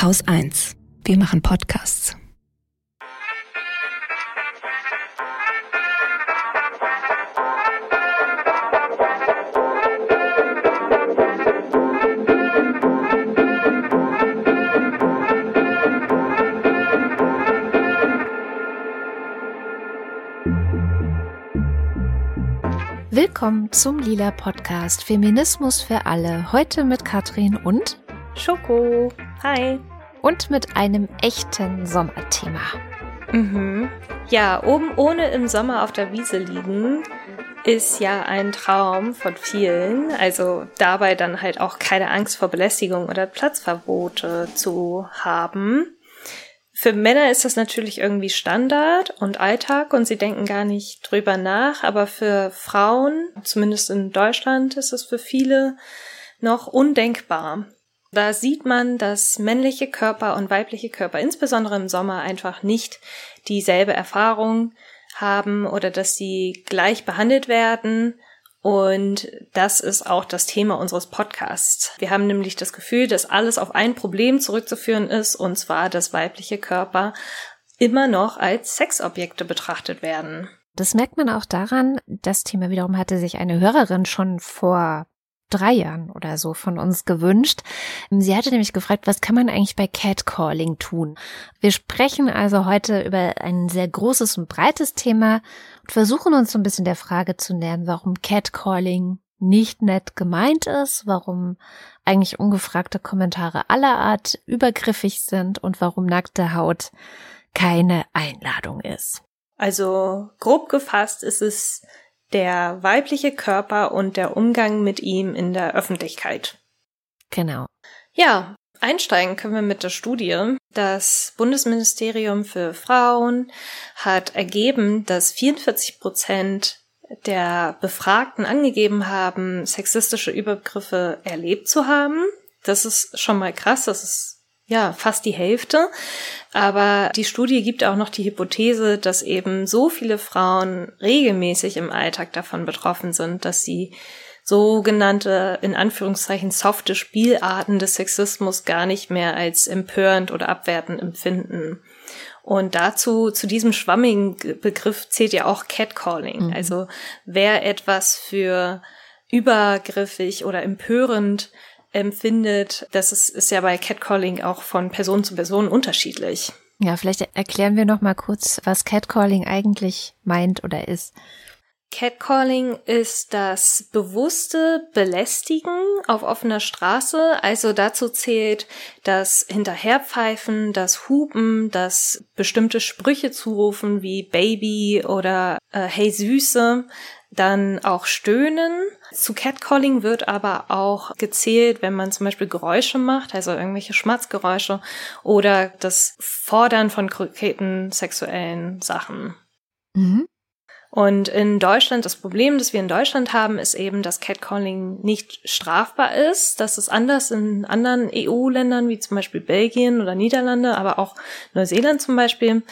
Haus 1. Wir machen Podcasts. Willkommen zum Lila Podcast Feminismus für alle. Heute mit Katrin und Schoko. Hi. Und mit einem echten Sommerthema. Mhm. Ja, oben ohne im Sommer auf der Wiese liegen ist ja ein Traum von vielen. Also dabei dann halt auch keine Angst vor Belästigung oder Platzverbote zu haben. Für Männer ist das natürlich irgendwie Standard und Alltag und sie denken gar nicht drüber nach, aber für Frauen, zumindest in Deutschland, ist es für viele noch undenkbar. Da sieht man, dass männliche Körper und weibliche Körper, insbesondere im Sommer, einfach nicht dieselbe Erfahrung haben oder dass sie gleich behandelt werden. Und das ist auch das Thema unseres Podcasts. Wir haben nämlich das Gefühl, dass alles auf ein Problem zurückzuführen ist, und zwar, dass weibliche Körper immer noch als Sexobjekte betrachtet werden. Das merkt man auch daran, das Thema wiederum hatte sich eine Hörerin schon vor drei Jahren oder so von uns gewünscht. Sie hatte nämlich gefragt, was kann man eigentlich bei Catcalling tun? Wir sprechen also heute über ein sehr großes und breites Thema und versuchen uns so ein bisschen der Frage zu nähern, warum Catcalling nicht nett gemeint ist, warum eigentlich ungefragte Kommentare aller Art übergriffig sind und warum nackte Haut keine Einladung ist. Also grob gefasst ist es der weibliche Körper und der Umgang mit ihm in der Öffentlichkeit. Genau. Ja, einsteigen können wir mit der Studie. Das Bundesministerium für Frauen hat ergeben, dass 44 Prozent der Befragten angegeben haben, sexistische Übergriffe erlebt zu haben. Das ist schon mal krass, das ist ja, fast die Hälfte. Aber die Studie gibt auch noch die Hypothese, dass eben so viele Frauen regelmäßig im Alltag davon betroffen sind, dass sie sogenannte, in Anführungszeichen, softe Spielarten des Sexismus gar nicht mehr als empörend oder abwertend empfinden. Und dazu, zu diesem schwammigen Begriff zählt ja auch Catcalling. Mhm. Also wer etwas für übergriffig oder empörend empfindet, das ist, ist ja bei Catcalling auch von Person zu Person unterschiedlich. Ja, vielleicht erklären wir noch mal kurz, was Catcalling eigentlich meint oder ist. Catcalling ist das bewusste Belästigen auf offener Straße. Also dazu zählt das Hinterherpfeifen, das Hupen, das bestimmte Sprüche zurufen wie Baby oder äh, Hey Süße, dann auch Stöhnen. Zu Catcalling wird aber auch gezählt, wenn man zum Beispiel Geräusche macht, also irgendwelche Schmatzgeräusche oder das Fordern von konkreten sexuellen Sachen. Mhm. Und in Deutschland, das Problem, das wir in Deutschland haben, ist eben, dass Catcalling nicht strafbar ist. Das ist anders in anderen EU-Ländern, wie zum Beispiel Belgien oder Niederlande, aber auch Neuseeland zum Beispiel.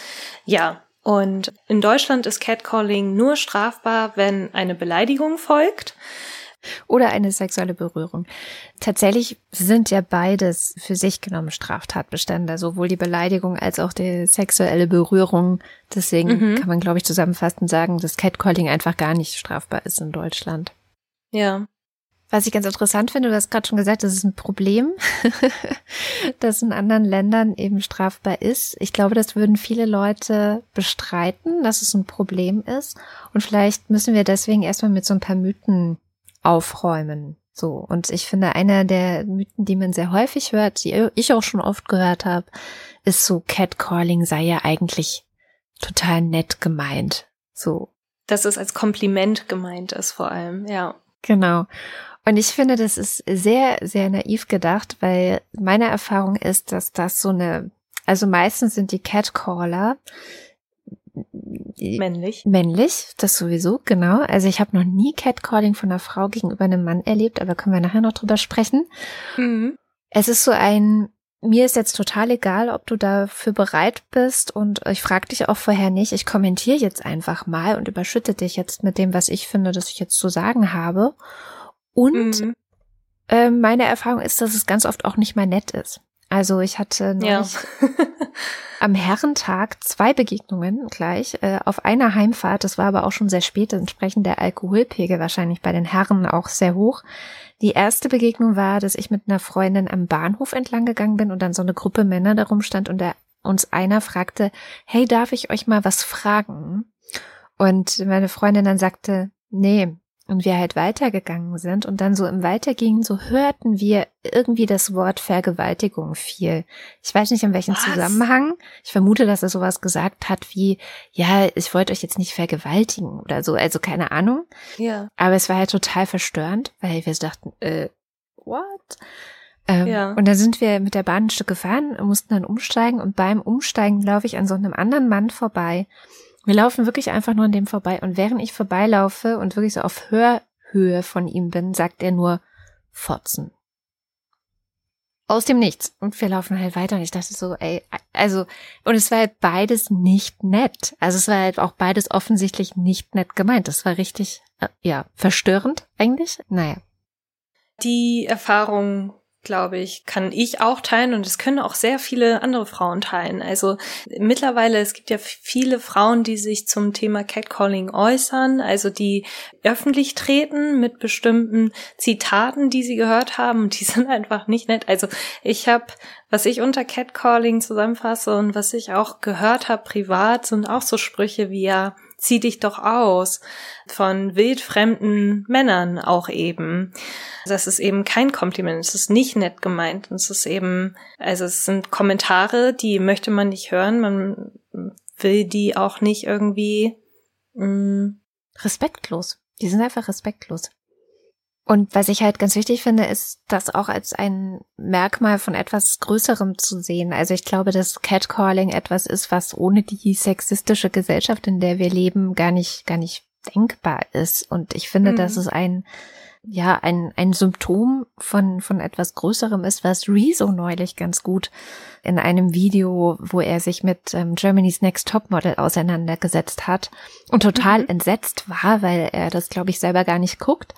Ja, und in Deutschland ist Catcalling nur strafbar, wenn eine Beleidigung folgt. Oder eine sexuelle Berührung. Tatsächlich sind ja beides für sich genommen Straftatbestände, sowohl die Beleidigung als auch die sexuelle Berührung. Deswegen mhm. kann man, glaube ich, zusammenfassend sagen, dass Catcalling einfach gar nicht strafbar ist in Deutschland. Ja. Was ich ganz interessant finde, du hast gerade schon gesagt, das ist ein Problem, das in anderen Ländern eben strafbar ist. Ich glaube, das würden viele Leute bestreiten, dass es ein Problem ist. Und vielleicht müssen wir deswegen erstmal mit so ein paar Mythen aufräumen. So. Und ich finde, einer der Mythen, die man sehr häufig hört, die ich auch schon oft gehört habe, ist so, Catcalling sei ja eigentlich total nett gemeint. So. Dass es als Kompliment gemeint ist, vor allem, ja. Genau. Und ich finde, das ist sehr, sehr naiv gedacht, weil meine Erfahrung ist, dass das so eine, also meistens sind die Catcaller männlich. Männlich, das sowieso, genau. Also ich habe noch nie Catcalling von einer Frau gegenüber einem Mann erlebt, aber können wir nachher noch drüber sprechen. Mhm. Es ist so ein, mir ist jetzt total egal, ob du dafür bereit bist und ich frage dich auch vorher nicht. Ich kommentiere jetzt einfach mal und überschütte dich jetzt mit dem, was ich finde, dass ich jetzt zu sagen habe. Und mhm. äh, meine Erfahrung ist, dass es ganz oft auch nicht mal nett ist. Also ich hatte neulich ja. am Herrentag zwei Begegnungen gleich äh, auf einer Heimfahrt. Das war aber auch schon sehr spät, entsprechend der Alkoholpegel wahrscheinlich bei den Herren auch sehr hoch. Die erste Begegnung war, dass ich mit einer Freundin am Bahnhof entlang gegangen bin und dann so eine Gruppe Männer darum stand und der uns einer fragte, hey, darf ich euch mal was fragen? Und meine Freundin dann sagte, nee, und wir halt weitergegangen sind und dann so im Weitergehen, so hörten wir irgendwie das Wort Vergewaltigung viel. Ich weiß nicht in welchem Was? Zusammenhang. Ich vermute, dass er sowas gesagt hat wie, ja, ich wollte euch jetzt nicht vergewaltigen oder so, also keine Ahnung. Ja. Aber es war halt total verstörend, weil wir dachten, äh, what? Ähm, ja. Und dann sind wir mit der Bahn ein Stück gefahren, mussten dann umsteigen und beim Umsteigen laufe ich an so einem anderen Mann vorbei wir laufen wirklich einfach nur an dem vorbei und während ich vorbeilaufe und wirklich so auf Hörhöhe von ihm bin, sagt er nur Fotzen. Aus dem Nichts. Und wir laufen halt weiter und ich dachte so, ey, also, und es war halt beides nicht nett. Also es war halt auch beides offensichtlich nicht nett gemeint. Das war richtig, äh, ja, verstörend eigentlich. Naja. Die Erfahrung glaube ich, kann ich auch teilen und es können auch sehr viele andere Frauen teilen. Also mittlerweile, es gibt ja viele Frauen, die sich zum Thema Catcalling äußern, also die öffentlich treten mit bestimmten Zitaten, die sie gehört haben und die sind einfach nicht nett. Also ich habe, was ich unter Catcalling zusammenfasse und was ich auch gehört habe privat, sind auch so Sprüche wie ja, zieh dich doch aus von wildfremden Männern auch eben. Das ist eben kein Kompliment, es ist nicht nett gemeint. Es ist eben, also es sind Kommentare, die möchte man nicht hören, man will die auch nicht irgendwie mh, mm, respektlos. Die sind einfach respektlos. Und was ich halt ganz wichtig finde, ist, das auch als ein Merkmal von etwas Größerem zu sehen. Also ich glaube, dass Catcalling etwas ist, was ohne die sexistische Gesellschaft, in der wir leben, gar nicht, gar nicht denkbar ist. Und ich finde, mhm. dass es ein, ja, ein, ein Symptom von, von etwas Größerem ist, was Rezo neulich ganz gut in einem Video, wo er sich mit ähm, Germany's Next Topmodel auseinandergesetzt hat und total mhm. entsetzt war, weil er das, glaube ich, selber gar nicht guckt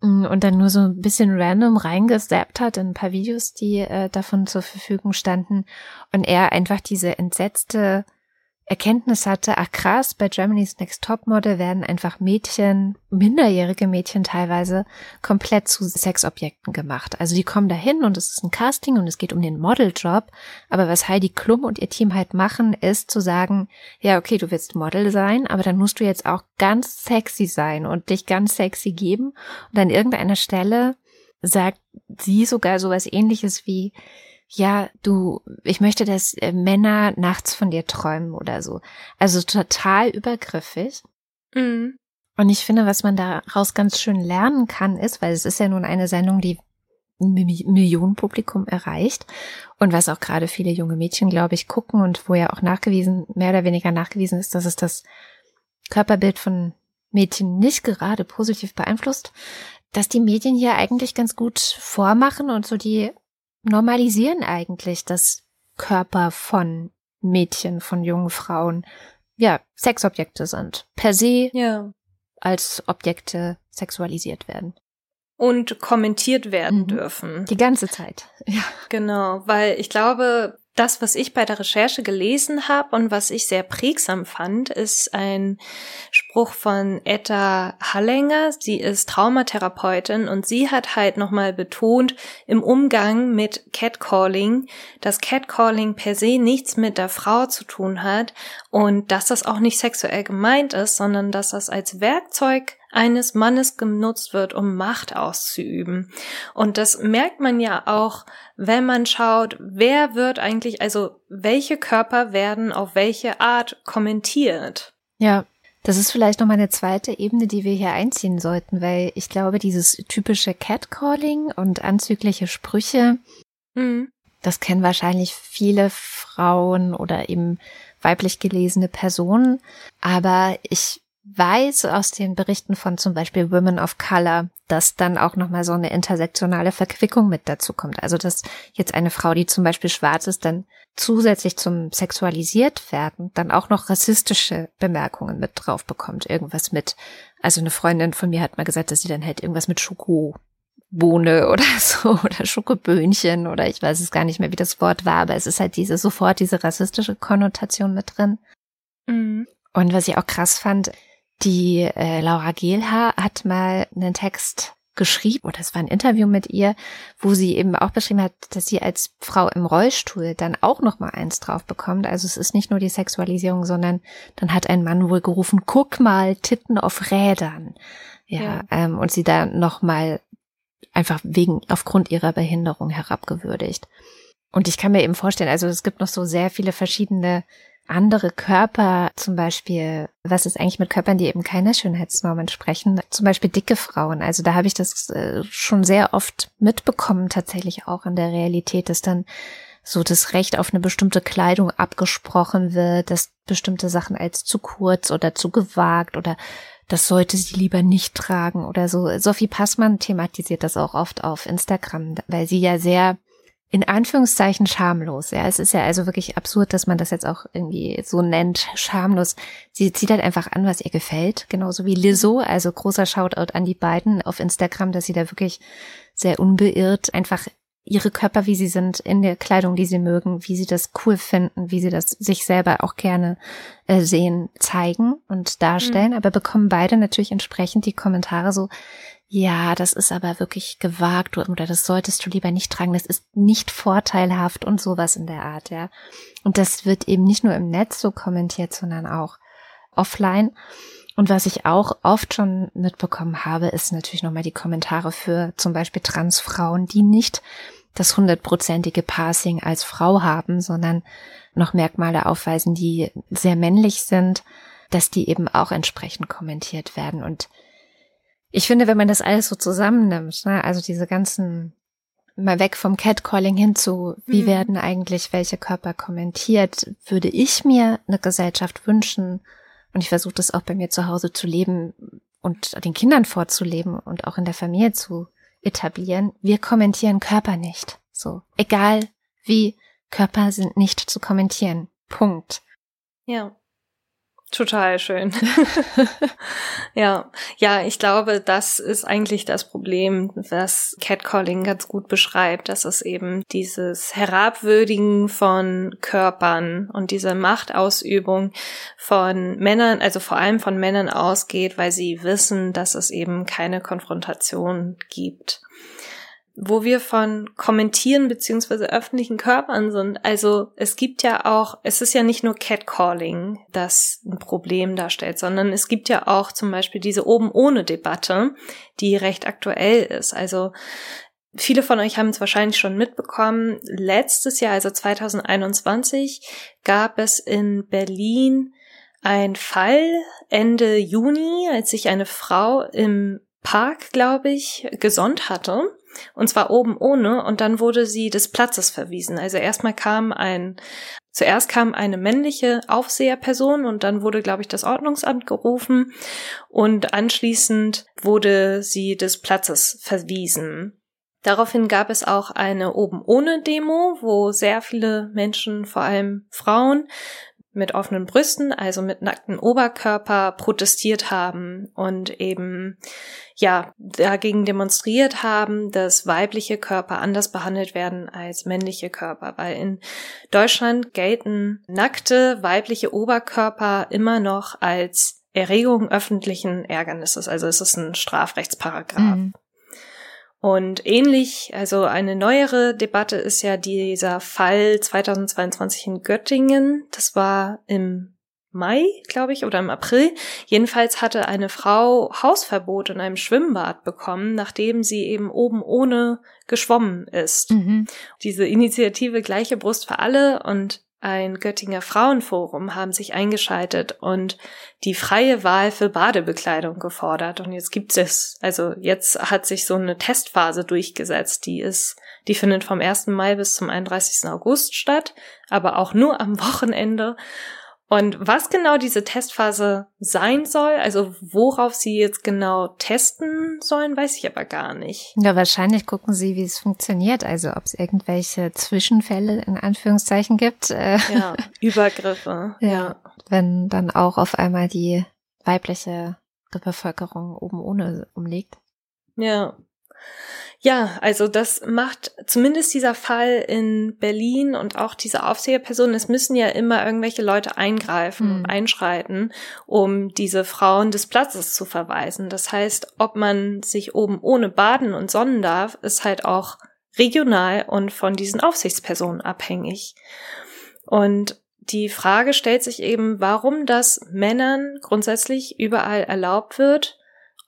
und dann nur so ein bisschen random reingesappt hat in ein paar Videos, die äh, davon zur Verfügung standen. Und er einfach diese entsetzte Erkenntnis hatte, ach krass, bei Germany's Next Topmodel werden einfach Mädchen, minderjährige Mädchen teilweise, komplett zu Sexobjekten gemacht. Also die kommen dahin und es ist ein Casting und es geht um den Modeljob. Aber was Heidi Klum und ihr Team halt machen, ist zu sagen, ja, okay, du willst Model sein, aber dann musst du jetzt auch ganz sexy sein und dich ganz sexy geben. Und an irgendeiner Stelle sagt sie sogar sowas ähnliches wie, ja, du, ich möchte, dass äh, Männer nachts von dir träumen oder so. Also total übergriffig. Mhm. Und ich finde, was man daraus ganz schön lernen kann, ist, weil es ist ja nun eine Sendung, die ein Millionenpublikum erreicht und was auch gerade viele junge Mädchen, glaube ich, gucken und wo ja auch nachgewiesen, mehr oder weniger nachgewiesen ist, dass es das Körperbild von Mädchen nicht gerade positiv beeinflusst, dass die Medien hier eigentlich ganz gut vormachen und so die normalisieren eigentlich das Körper von Mädchen, von jungen Frauen, ja, Sexobjekte sind. Per se ja. als Objekte sexualisiert werden. Und kommentiert werden mhm. dürfen. Die ganze Zeit. Ja. Genau, weil ich glaube, das, was ich bei der Recherche gelesen habe und was ich sehr prägsam fand, ist ein Spruch von Etta Hallenger. Sie ist Traumatherapeutin und sie hat halt nochmal betont im Umgang mit Catcalling, dass Catcalling per se nichts mit der Frau zu tun hat und dass das auch nicht sexuell gemeint ist, sondern dass das als Werkzeug eines Mannes genutzt wird, um Macht auszuüben. Und das merkt man ja auch, wenn man schaut, wer wird eigentlich, also welche Körper werden auf welche Art kommentiert. Ja, das ist vielleicht noch mal eine zweite Ebene, die wir hier einziehen sollten, weil ich glaube, dieses typische Catcalling und anzügliche Sprüche, mhm. das kennen wahrscheinlich viele Frauen oder eben weiblich gelesene Personen. Aber ich weiß aus den Berichten von zum Beispiel Women of Color, dass dann auch nochmal so eine intersektionale Verquickung mit dazu kommt. Also, dass jetzt eine Frau, die zum Beispiel schwarz ist, dann zusätzlich zum sexualisiert werden, dann auch noch rassistische Bemerkungen mit drauf bekommt. Irgendwas mit, also eine Freundin von mir hat mal gesagt, dass sie dann halt irgendwas mit Schoko Schokebohne oder so oder Schokoböhnchen oder ich weiß es gar nicht mehr, wie das Wort war, aber es ist halt diese sofort diese rassistische Konnotation mit drin. Mhm. Und was ich auch krass fand, die äh, Laura Gehlhaar hat mal einen Text geschrieben, oder es war ein Interview mit ihr, wo sie eben auch beschrieben hat, dass sie als Frau im Rollstuhl dann auch noch mal eins drauf bekommt. Also es ist nicht nur die Sexualisierung, sondern dann hat ein Mann wohl gerufen, guck mal, Titten auf Rädern. Ja, ja. Ähm, und sie da noch mal einfach wegen, aufgrund ihrer Behinderung herabgewürdigt. Und ich kann mir eben vorstellen, also es gibt noch so sehr viele verschiedene andere Körper, zum Beispiel, was ist eigentlich mit Körpern, die eben keine Schönheitsnorm entsprechen, zum Beispiel dicke Frauen. Also da habe ich das äh, schon sehr oft mitbekommen, tatsächlich auch in der Realität, dass dann so das Recht auf eine bestimmte Kleidung abgesprochen wird, dass bestimmte Sachen als zu kurz oder zu gewagt oder das sollte sie lieber nicht tragen oder so. Sophie Passmann thematisiert das auch oft auf Instagram, weil sie ja sehr in Anführungszeichen schamlos. Ja, es ist ja also wirklich absurd, dass man das jetzt auch irgendwie so nennt, schamlos. Sie zieht halt einfach an, was ihr gefällt, genauso wie Lizzo. Also großer Shoutout an die beiden auf Instagram, dass sie da wirklich sehr unbeirrt einfach ihre Körper, wie sie sind, in der Kleidung, die sie mögen, wie sie das cool finden, wie sie das sich selber auch gerne äh, sehen, zeigen und darstellen, mhm. aber bekommen beide natürlich entsprechend die Kommentare so, ja, das ist aber wirklich gewagt oder das solltest du lieber nicht tragen, das ist nicht vorteilhaft und sowas in der Art, ja. Und das wird eben nicht nur im Netz so kommentiert, sondern auch offline. Und was ich auch oft schon mitbekommen habe, ist natürlich nochmal die Kommentare für zum Beispiel Transfrauen, die nicht das hundertprozentige Passing als Frau haben, sondern noch Merkmale aufweisen, die sehr männlich sind, dass die eben auch entsprechend kommentiert werden. Und ich finde, wenn man das alles so zusammennimmt, ne, also diese ganzen mal weg vom Catcalling hin zu, wie mhm. werden eigentlich welche Körper kommentiert, würde ich mir eine Gesellschaft wünschen, und ich versuche das auch bei mir zu Hause zu leben und den Kindern vorzuleben und auch in der Familie zu etablieren. Wir kommentieren Körper nicht. So, egal wie, Körper sind nicht zu kommentieren. Punkt. Ja. Total schön. ja, ja, ich glaube, das ist eigentlich das Problem, was Catcalling ganz gut beschreibt, dass es eben dieses Herabwürdigen von Körpern und diese Machtausübung von Männern, also vor allem von Männern ausgeht, weil sie wissen, dass es eben keine Konfrontation gibt wo wir von kommentieren beziehungsweise öffentlichen Körpern sind. Also es gibt ja auch, es ist ja nicht nur Catcalling, das ein Problem darstellt, sondern es gibt ja auch zum Beispiel diese oben ohne Debatte, die recht aktuell ist. Also Viele von euch haben es wahrscheinlich schon mitbekommen. Letztes Jahr, also 2021, gab es in Berlin ein Fall Ende Juni, als sich eine Frau im Park, glaube ich, gesonnt hatte und zwar oben ohne. Und dann wurde sie des Platzes verwiesen. Also erstmal kam ein, zuerst kam eine männliche Aufseherperson und dann wurde, glaube ich, das Ordnungsamt gerufen. Und anschließend wurde sie des Platzes verwiesen. Daraufhin gab es auch eine oben ohne Demo, wo sehr viele Menschen, vor allem Frauen, mit offenen Brüsten, also mit nackten Oberkörper protestiert haben und eben ja dagegen demonstriert haben, dass weibliche Körper anders behandelt werden als männliche Körper, weil in Deutschland gelten nackte weibliche Oberkörper immer noch als Erregung öffentlichen Ärgernisses, also es ist ein Strafrechtsparagraph. Mhm. Und ähnlich, also eine neuere Debatte ist ja dieser Fall 2022 in Göttingen. Das war im Mai, glaube ich, oder im April. Jedenfalls hatte eine Frau Hausverbot in einem Schwimmbad bekommen, nachdem sie eben oben ohne geschwommen ist. Mhm. Diese Initiative Gleiche Brust für alle und ein Göttinger Frauenforum haben sich eingeschaltet und die freie Wahl für Badebekleidung gefordert. Und jetzt gibt es, also jetzt hat sich so eine Testphase durchgesetzt. Die ist, die findet vom 1. Mai bis zum 31. August statt, aber auch nur am Wochenende. Und was genau diese Testphase sein soll, also worauf sie jetzt genau testen sollen, weiß ich aber gar nicht. Ja, wahrscheinlich gucken sie, wie es funktioniert, also ob es irgendwelche Zwischenfälle in Anführungszeichen gibt. Äh, ja, Übergriffe. ja, wenn dann auch auf einmal die weibliche Bevölkerung oben ohne umliegt. Ja. Ja, also das macht zumindest dieser Fall in Berlin und auch diese Aufseherpersonen, es müssen ja immer irgendwelche Leute eingreifen mhm. und einschreiten, um diese Frauen des Platzes zu verweisen. Das heißt, ob man sich oben ohne baden und sonnen darf, ist halt auch regional und von diesen Aufsichtspersonen abhängig. Und die Frage stellt sich eben, warum das Männern grundsätzlich überall erlaubt wird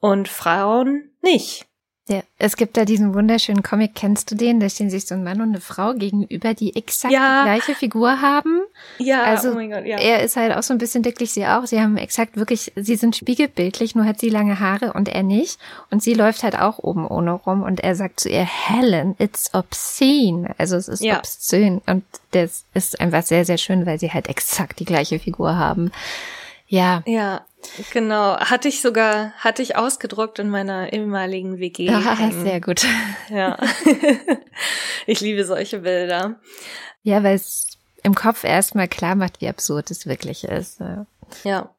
und Frauen nicht. Ja, es gibt da diesen wunderschönen Comic, kennst du den? Da stehen sich so ein Mann und eine Frau gegenüber, die exakt ja. die gleiche Figur haben. Ja, also oh mein Gott, ja. Er ist halt auch so ein bisschen dicklich, sie auch. Sie haben exakt wirklich, sie sind spiegelbildlich, nur hat sie lange Haare und er nicht. Und sie läuft halt auch oben ohne rum und er sagt zu ihr, Helen, it's obscene. Also es ist ja. obszön. Und das ist einfach sehr, sehr schön, weil sie halt exakt die gleiche Figur haben. Ja. Ja, Genau, hatte ich sogar, hatte ich ausgedruckt in meiner ehemaligen WG. Ah, sehr gut. Ja. ich liebe solche Bilder. Ja, weil es im Kopf erstmal klar macht, wie absurd es wirklich ist. Ja.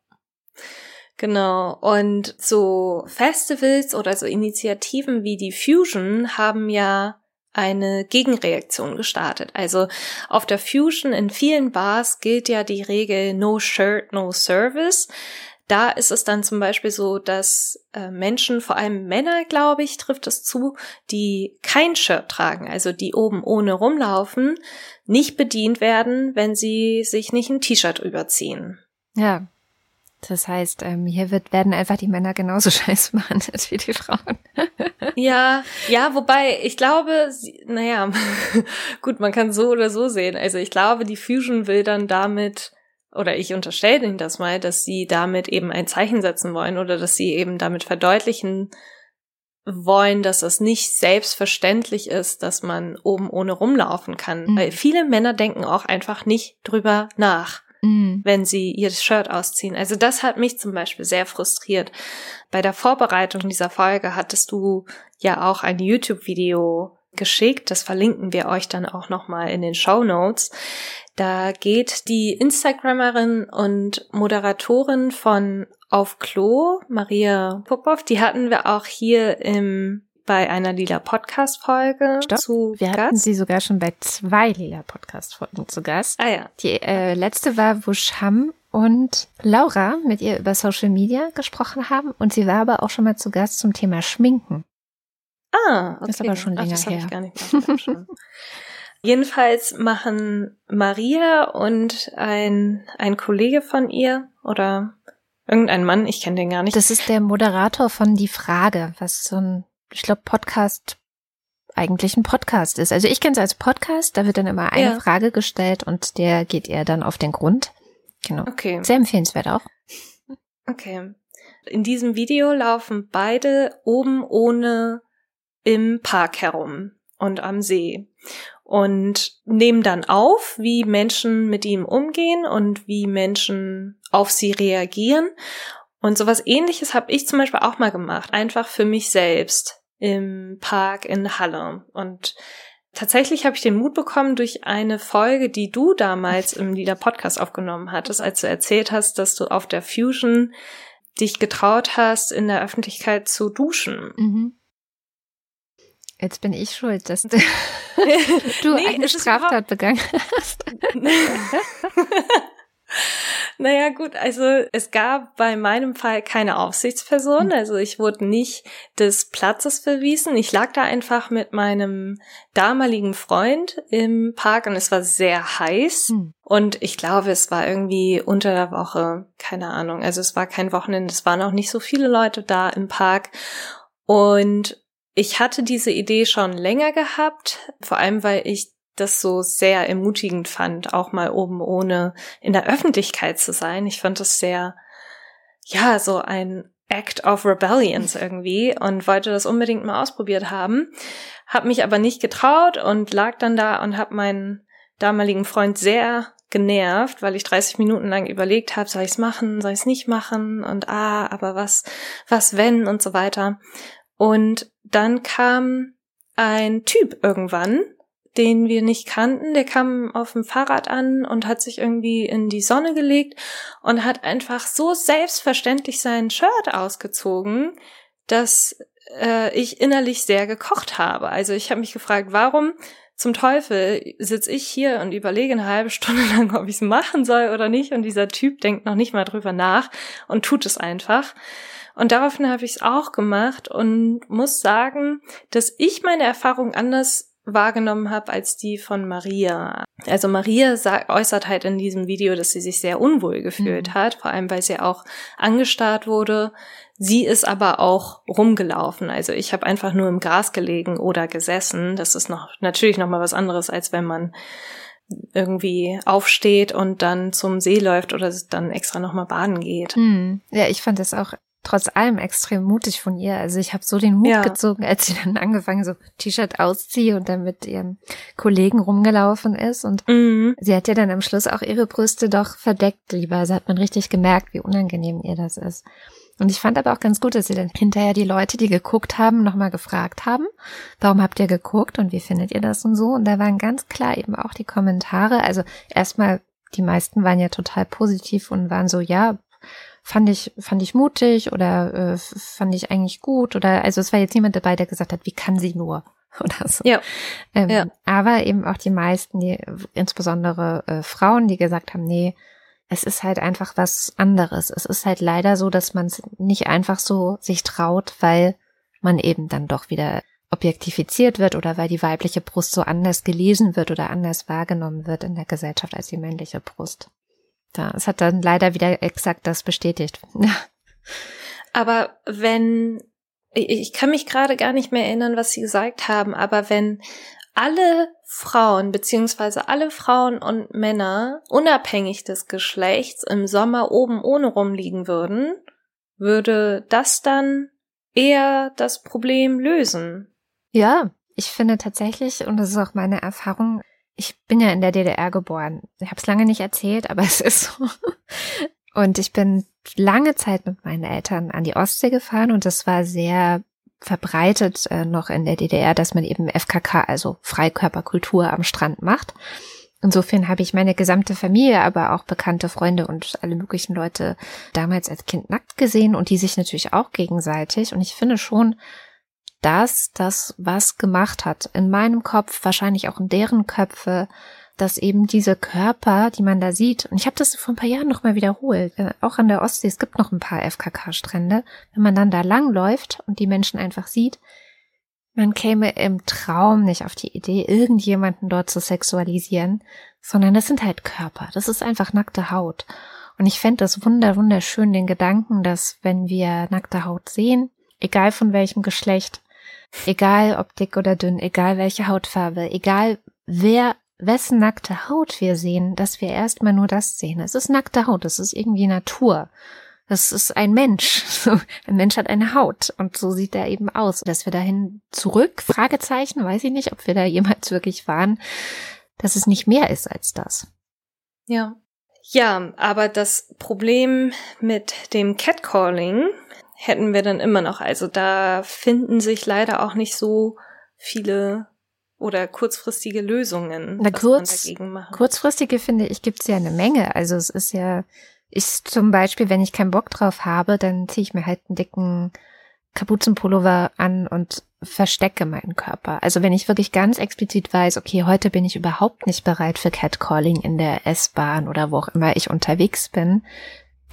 Genau. Und so Festivals oder so Initiativen wie die Fusion haben ja eine Gegenreaktion gestartet. Also auf der Fusion in vielen Bars gilt ja die Regel No Shirt, No Service. Da ist es dann zum Beispiel so, dass äh, Menschen, vor allem Männer, glaube ich, trifft es zu, die kein Shirt tragen, also die oben ohne rumlaufen, nicht bedient werden, wenn sie sich nicht ein T-Shirt überziehen. Ja. Das heißt, ähm, hier wird, werden einfach die Männer genauso scheiße behandelt wie die Frauen. ja, ja, wobei ich glaube, sie, naja, gut, man kann so oder so sehen. Also ich glaube, die Fusion will dann damit oder ich unterstelle Ihnen das mal, dass Sie damit eben ein Zeichen setzen wollen oder dass Sie eben damit verdeutlichen wollen, dass es nicht selbstverständlich ist, dass man oben ohne rumlaufen kann. Mhm. Weil viele Männer denken auch einfach nicht drüber nach, mhm. wenn sie ihr Shirt ausziehen. Also das hat mich zum Beispiel sehr frustriert. Bei der Vorbereitung dieser Folge hattest du ja auch ein YouTube-Video geschickt. Das verlinken wir euch dann auch nochmal in den Show Notes. Da geht die Instagrammerin und Moderatorin von Auf Klo, Maria Popov, die hatten wir auch hier im bei einer Lila Podcast Folge zu wir Gast. hatten sie sogar schon bei zwei Lila Podcast Folgen zu Gast. Ah ja. Die äh, letzte war, wo Sham und Laura mit ihr über Social Media gesprochen haben und sie war aber auch schon mal zu Gast zum Thema Schminken. Ah, okay. Das ist aber schon länger Ach, das her. Ich gar nicht Jedenfalls machen Maria und ein, ein Kollege von ihr oder irgendein Mann, ich kenne den gar nicht. Das ist der Moderator von Die Frage, was so ein, ich glaube, Podcast eigentlich ein Podcast ist. Also ich kenne es als Podcast, da wird dann immer eine ja. Frage gestellt und der geht eher dann auf den Grund. Genau. Okay. Sehr empfehlenswert auch. Okay. In diesem Video laufen beide oben ohne im Park herum und am See und nehmen dann auf, wie Menschen mit ihm umgehen und wie Menschen auf sie reagieren. Und sowas ähnliches habe ich zum Beispiel auch mal gemacht, einfach für mich selbst im Park in Halle. Und tatsächlich habe ich den Mut bekommen durch eine Folge, die du damals im Lieder Podcast aufgenommen hattest, als du erzählt hast, dass du auf der Fusion dich getraut hast, in der Öffentlichkeit zu duschen. Mhm. Jetzt bin ich schuld, dass du, du nee, eine Straftat begangen hast. naja, gut, also es gab bei meinem Fall keine Aufsichtsperson, hm. also ich wurde nicht des Platzes verwiesen. Ich lag da einfach mit meinem damaligen Freund im Park und es war sehr heiß. Hm. Und ich glaube, es war irgendwie unter der Woche, keine Ahnung. Also es war kein Wochenende, es waren auch nicht so viele Leute da im Park. Und ich hatte diese Idee schon länger gehabt, vor allem weil ich das so sehr ermutigend fand, auch mal oben ohne in der Öffentlichkeit zu sein. Ich fand das sehr, ja, so ein Act of Rebellions irgendwie und wollte das unbedingt mal ausprobiert haben, hab mich aber nicht getraut und lag dann da und hab meinen damaligen Freund sehr genervt, weil ich 30 Minuten lang überlegt habe, soll ich es machen, soll ich es nicht machen und ah, aber was, was wenn und so weiter. Und dann kam ein Typ irgendwann, den wir nicht kannten, der kam auf dem Fahrrad an und hat sich irgendwie in die Sonne gelegt und hat einfach so selbstverständlich sein Shirt ausgezogen, dass äh, ich innerlich sehr gekocht habe. Also ich habe mich gefragt, warum zum Teufel sitze ich hier und überlege eine halbe Stunde lang, ob ich es machen soll oder nicht. Und dieser Typ denkt noch nicht mal drüber nach und tut es einfach. Und daraufhin habe ich es auch gemacht und muss sagen, dass ich meine Erfahrung anders wahrgenommen habe als die von Maria. Also Maria äußert halt in diesem Video, dass sie sich sehr unwohl gefühlt mhm. hat, vor allem weil sie auch angestarrt wurde. Sie ist aber auch rumgelaufen. Also ich habe einfach nur im Gras gelegen oder gesessen. Das ist noch natürlich noch mal was anderes, als wenn man irgendwie aufsteht und dann zum See läuft oder dann extra noch mal baden geht. Mhm. Ja, ich fand das auch trotz allem extrem mutig von ihr. Also ich habe so den Hut ja. gezogen, als sie dann angefangen so T-Shirt ausziehe und dann mit ihrem Kollegen rumgelaufen ist. Und mhm. sie hat ja dann am Schluss auch ihre Brüste doch verdeckt lieber. Also hat man richtig gemerkt, wie unangenehm ihr das ist. Und ich fand aber auch ganz gut, dass sie dann hinterher die Leute, die geguckt haben, nochmal gefragt haben, warum habt ihr geguckt und wie findet ihr das und so. Und da waren ganz klar eben auch die Kommentare. Also erstmal, die meisten waren ja total positiv und waren so, ja, fand ich, fand ich mutig oder äh, fand ich eigentlich gut oder also es war jetzt niemand dabei, der gesagt hat, wie kann sie nur oder so. Ja. Ähm, ja. Aber eben auch die meisten, die insbesondere äh, Frauen, die gesagt haben, nee, es ist halt einfach was anderes. Es ist halt leider so, dass man es nicht einfach so sich traut, weil man eben dann doch wieder objektifiziert wird oder weil die weibliche Brust so anders gelesen wird oder anders wahrgenommen wird in der Gesellschaft als die männliche Brust. Da, es hat dann leider wieder exakt das bestätigt. aber wenn, ich kann mich gerade gar nicht mehr erinnern, was Sie gesagt haben, aber wenn alle Frauen beziehungsweise alle Frauen und Männer unabhängig des Geschlechts im Sommer oben ohne rumliegen würden, würde das dann eher das Problem lösen. Ja, ich finde tatsächlich, und das ist auch meine Erfahrung, ich bin ja in der DDR geboren. Ich habe es lange nicht erzählt, aber es ist so. Und ich bin lange Zeit mit meinen Eltern an die Ostsee gefahren und das war sehr verbreitet äh, noch in der DDR, dass man eben FKK, also Freikörperkultur am Strand macht. Insofern habe ich meine gesamte Familie, aber auch bekannte Freunde und alle möglichen Leute damals als Kind nackt gesehen und die sich natürlich auch gegenseitig. Und ich finde schon, dass das was gemacht hat. In meinem Kopf, wahrscheinlich auch in deren Köpfe, dass eben diese Körper, die man da sieht, und ich habe das vor ein paar Jahren nochmal wiederholt, äh, auch an der Ostsee, es gibt noch ein paar FKK-Strände, wenn man dann da langläuft und die Menschen einfach sieht, man käme im Traum nicht auf die Idee, irgendjemanden dort zu sexualisieren, sondern das sind halt Körper, das ist einfach nackte Haut. Und ich fände das wunder, wunderschön, den Gedanken, dass wenn wir nackte Haut sehen, egal von welchem Geschlecht, Egal ob dick oder dünn, egal welche Hautfarbe, egal wer, wessen nackte Haut wir sehen, dass wir erstmal nur das sehen. Es ist nackte Haut, es ist irgendwie Natur. Das ist ein Mensch. Ein Mensch hat eine Haut und so sieht er eben aus. Dass wir dahin zurück, Fragezeichen, weiß ich nicht, ob wir da jemals wirklich waren, dass es nicht mehr ist als das. Ja. Ja, aber das Problem mit dem Catcalling hätten wir dann immer noch. Also da finden sich leider auch nicht so viele oder kurzfristige Lösungen, Na, kurz, Kurzfristige finde ich gibt's ja eine Menge. Also es ist ja, ich zum Beispiel, wenn ich keinen Bock drauf habe, dann ziehe ich mir halt einen dicken Kapuzenpullover an und verstecke meinen Körper. Also wenn ich wirklich ganz explizit weiß, okay, heute bin ich überhaupt nicht bereit für Catcalling in der S-Bahn oder wo auch immer ich unterwegs bin,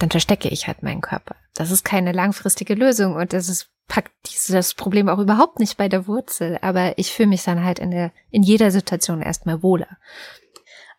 dann verstecke ich halt meinen Körper. Das ist keine langfristige Lösung und das ist packt dieses Problem auch überhaupt nicht bei der Wurzel. Aber ich fühle mich dann halt in der, in jeder Situation erstmal wohler.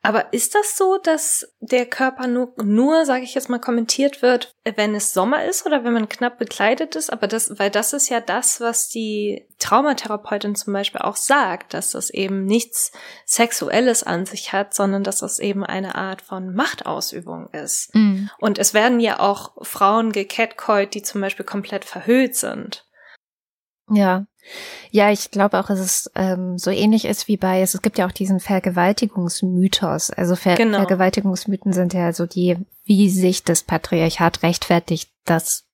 Aber ist das so, dass der Körper nur, nur sage ich jetzt mal, kommentiert wird, wenn es Sommer ist oder wenn man knapp bekleidet ist? Aber das, weil das ist ja das, was die Traumatherapeutin zum Beispiel auch sagt, dass das eben nichts Sexuelles an sich hat, sondern dass das eben eine Art von Machtausübung ist. Mhm. Und es werden ja auch Frauen gecatcallt, die zum Beispiel komplett verhüllt sind. Ja. Ja, ich glaube auch, dass es ähm, so ähnlich ist wie bei, es, es gibt ja auch diesen Vergewaltigungsmythos. Also Ver genau. Vergewaltigungsmythen sind ja so die, wie sich das Patriarchat rechtfertigt, dass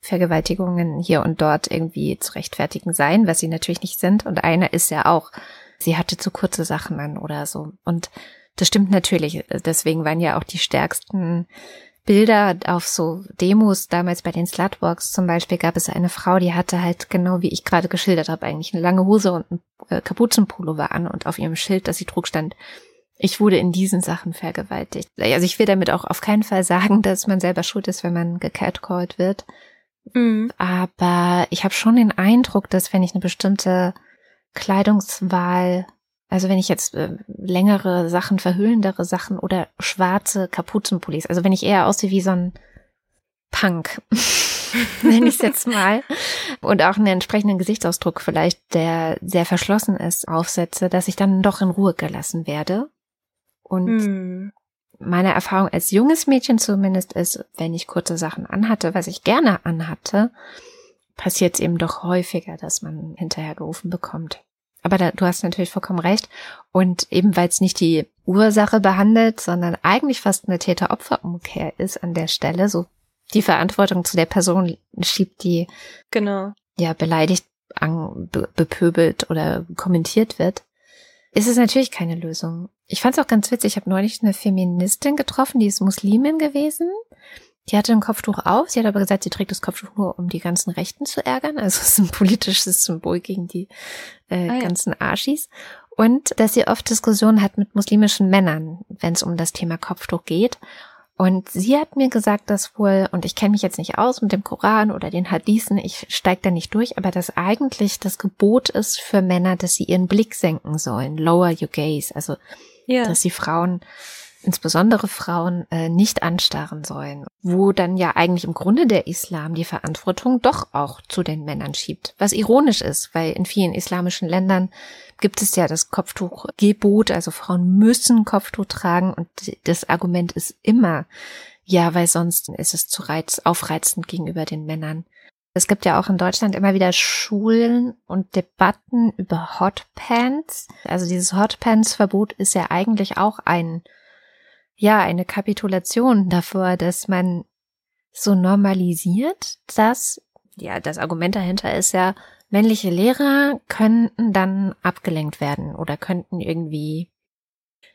Vergewaltigungen hier und dort irgendwie zu rechtfertigen seien, was sie natürlich nicht sind. Und einer ist ja auch, sie hatte zu kurze Sachen an oder so. Und das stimmt natürlich. Deswegen waren ja auch die stärksten Bilder auf so Demos, damals bei den Slutwalks zum Beispiel, gab es eine Frau, die hatte halt genau wie ich gerade geschildert habe, eigentlich eine lange Hose und ein äh, Kapuzenpullover an und auf ihrem Schild, das sie trug, stand, ich wurde in diesen Sachen vergewaltigt. Also ich will damit auch auf keinen Fall sagen, dass man selber schuld ist, wenn man gecatcalled wird. Mhm. Aber ich habe schon den Eindruck, dass wenn ich eine bestimmte Kleidungswahl also wenn ich jetzt äh, längere Sachen, verhüllendere Sachen oder schwarze Kapuzenpullis, also wenn ich eher aussehe wie so ein Punk, nenne ich es jetzt mal, und auch einen entsprechenden Gesichtsausdruck vielleicht, der sehr verschlossen ist, aufsetze, dass ich dann doch in Ruhe gelassen werde. Und hm. meine Erfahrung als junges Mädchen zumindest ist, wenn ich kurze Sachen anhatte, was ich gerne anhatte, passiert es eben doch häufiger, dass man hinterher gerufen bekommt. Aber da, du hast natürlich vollkommen recht. Und eben weil es nicht die Ursache behandelt, sondern eigentlich fast eine Täter-Opfer-Umkehr ist an der Stelle, so die Verantwortung zu der Person schiebt, die genau ja beleidigt, an, be, bepöbelt oder kommentiert wird, ist es natürlich keine Lösung. Ich fand es auch ganz witzig. Ich habe neulich eine Feministin getroffen, die ist Muslimin gewesen die hatte ein Kopftuch auf, sie hat aber gesagt, sie trägt das Kopftuch nur, um die ganzen Rechten zu ärgern. Also es ist ein politisches Symbol gegen die äh, ah, ja. ganzen Arschis. Und dass sie oft Diskussionen hat mit muslimischen Männern, wenn es um das Thema Kopftuch geht. Und sie hat mir gesagt, dass wohl, und ich kenne mich jetzt nicht aus mit dem Koran oder den Hadithen, ich steige da nicht durch, aber dass eigentlich das Gebot ist für Männer, dass sie ihren Blick senken sollen, lower your gaze, also ja. dass sie Frauen insbesondere Frauen äh, nicht anstarren sollen, wo dann ja eigentlich im Grunde der Islam die Verantwortung doch auch zu den Männern schiebt, was ironisch ist, weil in vielen islamischen Ländern gibt es ja das Kopftuchgebot, also Frauen müssen Kopftuch tragen und das Argument ist immer, ja, weil sonst ist es zu reiz, aufreizend gegenüber den Männern. Es gibt ja auch in Deutschland immer wieder Schulen und Debatten über Hotpants. Also dieses Hotpants-Verbot ist ja eigentlich auch ein ja, eine Kapitulation davor, dass man so normalisiert, dass, ja, das Argument dahinter ist ja, männliche Lehrer könnten dann abgelenkt werden oder könnten irgendwie,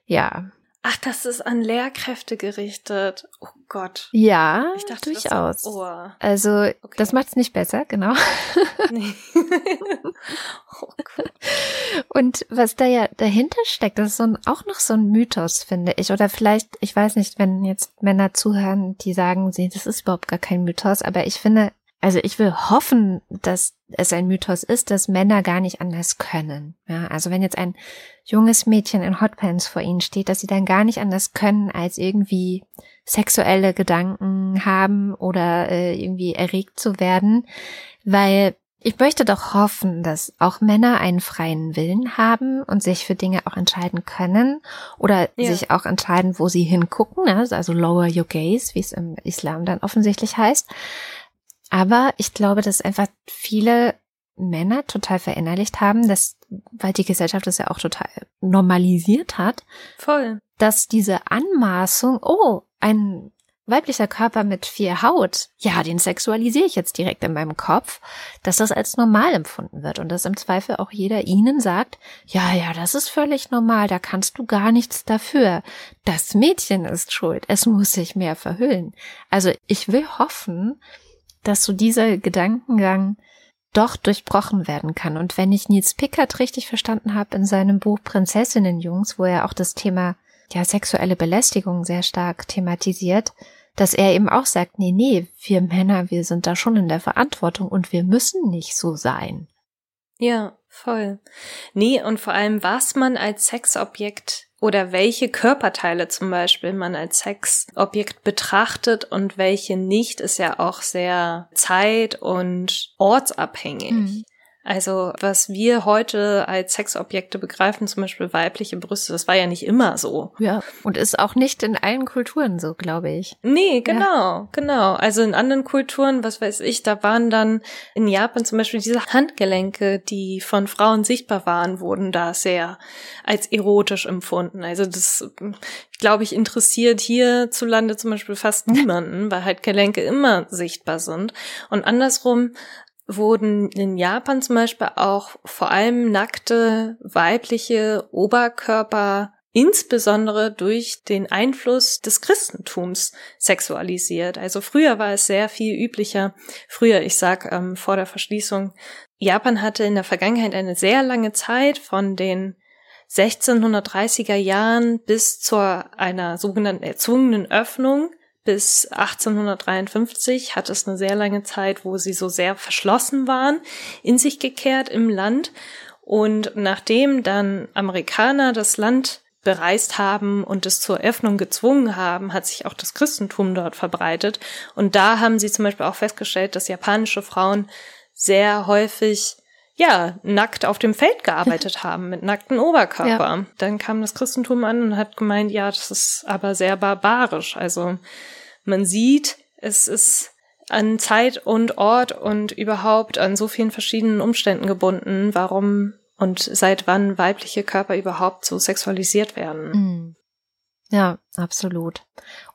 ja, Ach, das ist an Lehrkräfte gerichtet. Oh Gott. Ja, ich dachte, durchaus. Das oh. Also, okay. das macht's nicht besser, genau. Nee. oh. Und was da ja dahinter steckt, das ist so ein, auch noch so ein Mythos, finde ich. Oder vielleicht, ich weiß nicht, wenn jetzt Männer zuhören, die sagen, sie, das ist überhaupt gar kein Mythos, aber ich finde, also ich will hoffen, dass es ein Mythos ist, dass Männer gar nicht anders können. Ja, also wenn jetzt ein junges Mädchen in Hotpants vor ihnen steht, dass sie dann gar nicht anders können, als irgendwie sexuelle Gedanken haben oder äh, irgendwie erregt zu werden, weil ich möchte doch hoffen, dass auch Männer einen freien Willen haben und sich für Dinge auch entscheiden können oder ja. sich auch entscheiden, wo sie hingucken, ne? also lower your gaze, wie es im Islam dann offensichtlich heißt. Aber ich glaube, dass einfach viele Männer total verinnerlicht haben, dass, weil die Gesellschaft das ja auch total normalisiert hat. Voll. Dass diese Anmaßung, oh, ein weiblicher Körper mit viel Haut, ja, den sexualisiere ich jetzt direkt in meinem Kopf, dass das als normal empfunden wird und dass im Zweifel auch jeder ihnen sagt, ja, ja, das ist völlig normal, da kannst du gar nichts dafür. Das Mädchen ist schuld, es muss sich mehr verhüllen. Also ich will hoffen, dass so dieser Gedankengang doch durchbrochen werden kann. Und wenn ich Nils Pickert richtig verstanden habe in seinem Buch Prinzessinnenjungs, wo er auch das Thema ja sexuelle Belästigung sehr stark thematisiert, dass er eben auch sagt, nee, nee, wir Männer, wir sind da schon in der Verantwortung und wir müssen nicht so sein. Ja, voll. Nee, und vor allem, was man als Sexobjekt oder welche Körperteile zum Beispiel man als Sexobjekt betrachtet und welche nicht, ist ja auch sehr zeit- und ortsabhängig. Mhm. Also was wir heute als Sexobjekte begreifen, zum Beispiel weibliche Brüste, das war ja nicht immer so. Ja, und ist auch nicht in allen Kulturen so, glaube ich. Nee, genau, ja. genau. Also in anderen Kulturen, was weiß ich, da waren dann in Japan zum Beispiel diese Handgelenke, die von Frauen sichtbar waren, wurden da sehr als erotisch empfunden. Also das, glaube ich, interessiert hierzulande zum Beispiel fast niemanden, weil halt Gelenke immer sichtbar sind. Und andersrum wurden in Japan zum Beispiel auch vor allem nackte weibliche Oberkörper insbesondere durch den Einfluss des Christentums sexualisiert. Also früher war es sehr viel üblicher, früher, ich sag ähm, vor der Verschließung, Japan hatte in der Vergangenheit eine sehr lange Zeit von den 1630er Jahren bis zu einer sogenannten erzwungenen Öffnung bis 1853 hat es eine sehr lange Zeit, wo sie so sehr verschlossen waren, in sich gekehrt im Land. Und nachdem dann Amerikaner das Land bereist haben und es zur Öffnung gezwungen haben, hat sich auch das Christentum dort verbreitet. Und da haben sie zum Beispiel auch festgestellt, dass japanische Frauen sehr häufig ja, nackt auf dem Feld gearbeitet haben, mit nackten Oberkörper. Ja. Dann kam das Christentum an und hat gemeint, ja, das ist aber sehr barbarisch. Also man sieht, es ist an Zeit und Ort und überhaupt an so vielen verschiedenen Umständen gebunden, warum und seit wann weibliche Körper überhaupt so sexualisiert werden. Mhm. Ja, absolut.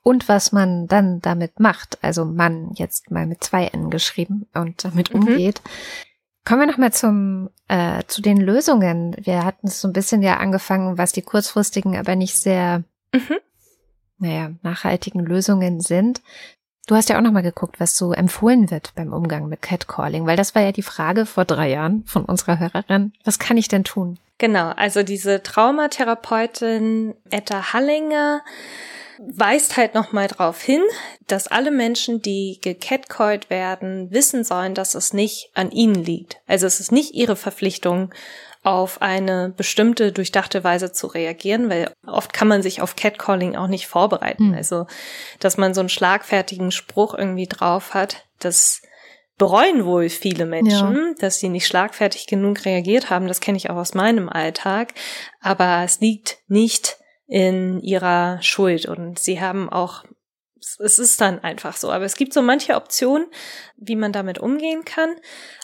Und was man dann damit macht, also Mann jetzt mal mit zwei N geschrieben und damit mhm. umgeht. Kommen wir nochmal zum äh, zu den Lösungen. Wir hatten es so ein bisschen ja angefangen, was die kurzfristigen, aber nicht sehr, mhm. naja, nachhaltigen Lösungen sind. Du hast ja auch nochmal geguckt, was so empfohlen wird beim Umgang mit Catcalling, weil das war ja die Frage vor drei Jahren von unserer Hörerin. Was kann ich denn tun? Genau, also diese Traumatherapeutin Etta Hallinger weist halt nochmal darauf hin, dass alle Menschen, die gecatcallt werden, wissen sollen, dass es nicht an ihnen liegt. Also es ist nicht ihre Verpflichtung, auf eine bestimmte durchdachte Weise zu reagieren, weil oft kann man sich auf Catcalling auch nicht vorbereiten. Mhm. Also, dass man so einen schlagfertigen Spruch irgendwie drauf hat, das bereuen wohl viele Menschen, ja. dass sie nicht schlagfertig genug reagiert haben. Das kenne ich auch aus meinem Alltag. Aber es liegt nicht in ihrer Schuld und sie haben auch es ist dann einfach so. Aber es gibt so manche Optionen, wie man damit umgehen kann.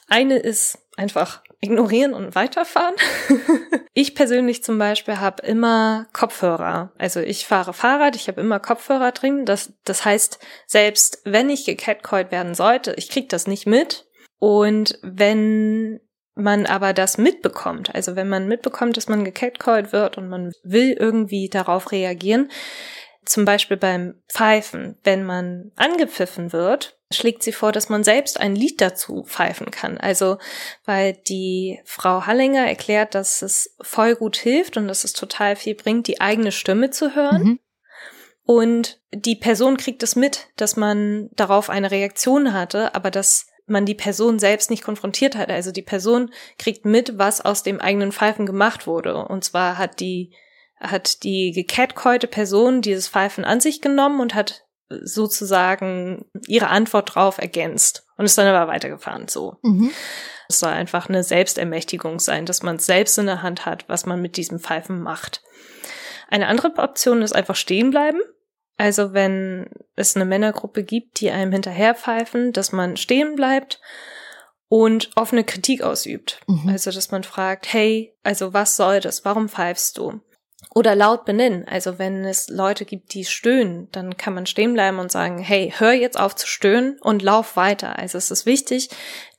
Eine ist einfach ignorieren und weiterfahren. ich persönlich zum Beispiel habe immer Kopfhörer. Also ich fahre Fahrrad, ich habe immer Kopfhörer drin. Das, das heißt, selbst wenn ich gecatcallt werden sollte, ich krieg das nicht mit. Und wenn man aber das mitbekommt, also wenn man mitbekommt, dass man gecatcallt wird und man will irgendwie darauf reagieren, zum Beispiel beim Pfeifen, wenn man angepfiffen wird, schlägt sie vor, dass man selbst ein Lied dazu pfeifen kann. Also, weil die Frau Hallinger erklärt, dass es voll gut hilft und dass es total viel bringt, die eigene Stimme zu hören. Mhm. Und die Person kriegt es mit, dass man darauf eine Reaktion hatte, aber dass man die Person selbst nicht konfrontiert hat. Also die Person kriegt mit, was aus dem eigenen Pfeifen gemacht wurde. Und zwar hat die hat die gecatcallte Person dieses Pfeifen an sich genommen und hat sozusagen ihre Antwort drauf ergänzt und ist dann aber weitergefahren so. Mhm. Es soll einfach eine Selbstermächtigung sein, dass man es selbst in der Hand hat, was man mit diesem Pfeifen macht. Eine andere Option ist einfach stehen bleiben. Also wenn es eine Männergruppe gibt, die einem hinterherpfeifen, dass man stehen bleibt und offene Kritik ausübt. Mhm. Also dass man fragt, hey, also was soll das? Warum pfeifst du? Oder laut benennen. Also wenn es Leute gibt, die stöhnen, dann kann man stehen bleiben und sagen, hey, hör jetzt auf zu stöhnen und lauf weiter. Also es ist wichtig,